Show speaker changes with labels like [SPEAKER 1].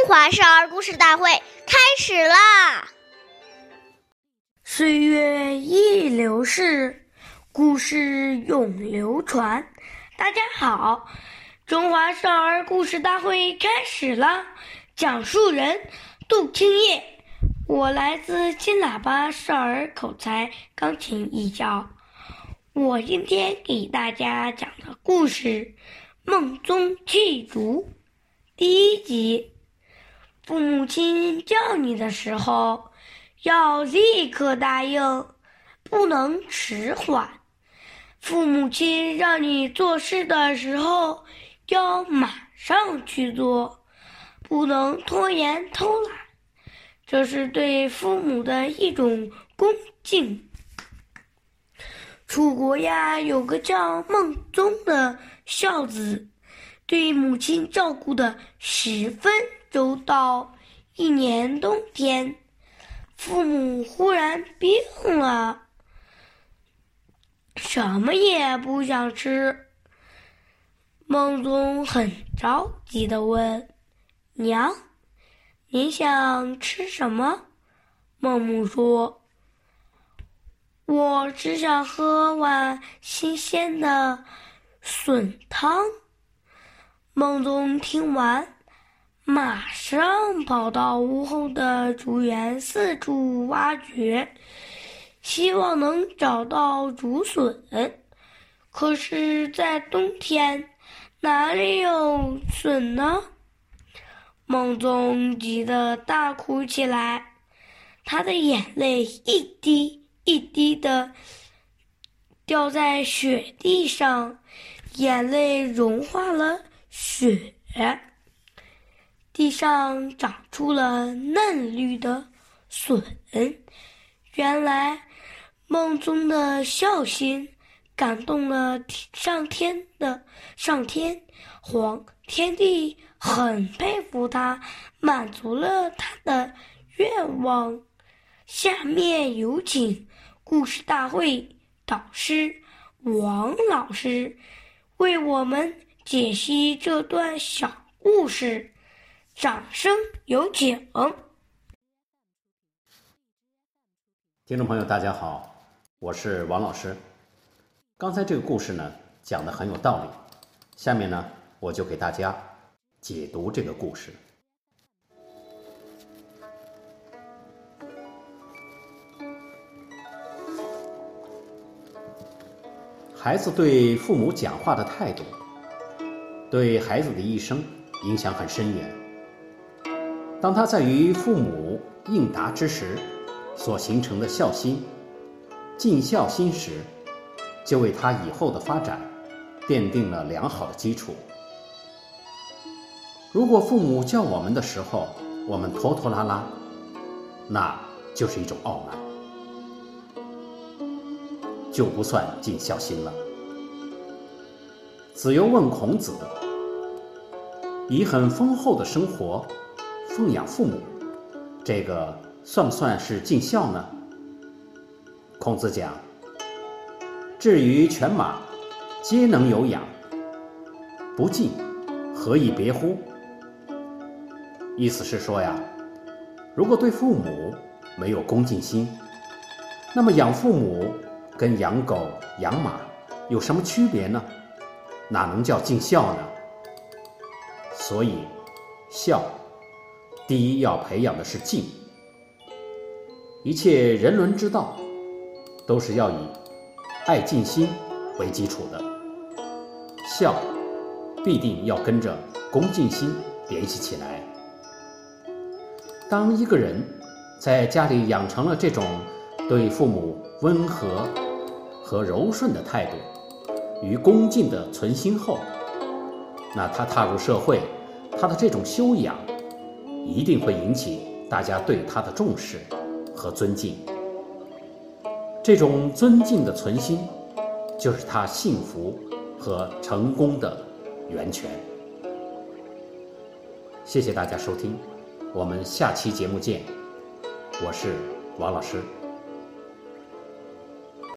[SPEAKER 1] 中华少儿故事大会开始啦！
[SPEAKER 2] 岁月易流逝，故事永流传。大家好，中华少儿故事大会开始了。讲述人杜青叶，我来自金喇叭少儿口才钢琴艺校。我今天给大家讲的故事《梦中弃竹》第一集。父母亲叫你的时候，要立刻答应，不能迟缓；父母亲让你做事的时候，要马上去做，不能拖延偷懒。这是对父母的一种恭敬。楚国呀，有个叫孟宗的孝子，对母亲照顾的十分。周到，一年冬天，父母忽然病了，什么也不想吃。孟宗很着急的问：“娘，你想吃什么？”孟母说：“我只想喝碗新鲜的笋汤。”孟宗听完。马上跑到屋后的竹园，四处挖掘，希望能找到竹笋。可是，在冬天，哪里有笋呢？孟宗急得大哭起来，他的眼泪一滴一滴的掉在雪地上，眼泪融化了雪。地上长出了嫩绿的笋，原来梦中的孝心感动了上天的上天，皇天帝很佩服他，满足了他的愿望。下面有请故事大会导师王老师为我们解析这段小故事。掌声有请！
[SPEAKER 3] 听众朋友，大家好，我是王老师。刚才这个故事呢，讲的很有道理。下面呢，我就给大家解读这个故事。孩子对父母讲话的态度，对孩子的一生影响很深远。当他在与父母应答之时，所形成的孝心、尽孝心时，就为他以后的发展奠定了良好的基础。如果父母叫我们的时候，我们拖拖拉拉，那就是一种傲慢，就不算尽孝心了。子游问孔子：“以很丰厚的生活。”奉养父母，这个算不算是尽孝呢？孔子讲：“至于犬马，皆能有养，不敬，何以别乎？”意思是说呀，如果对父母没有恭敬心，那么养父母跟养狗、养马有什么区别呢？哪能叫尽孝呢？所以，孝。第一要培养的是敬，一切人伦之道，都是要以爱敬心为基础的。孝必定要跟着恭敬心联系起来。当一个人在家里养成了这种对父母温和和柔顺的态度与恭敬的存心后，那他踏入社会，他的这种修养。一定会引起大家对他的重视和尊敬。这种尊敬的存心，就是他幸福和成功的源泉。谢谢大家收听，我们下期节目见。我是王老师。